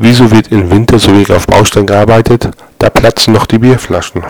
Wieso wird im Winter so wenig auf Baustellen gearbeitet? Da platzen noch die Bierflaschen.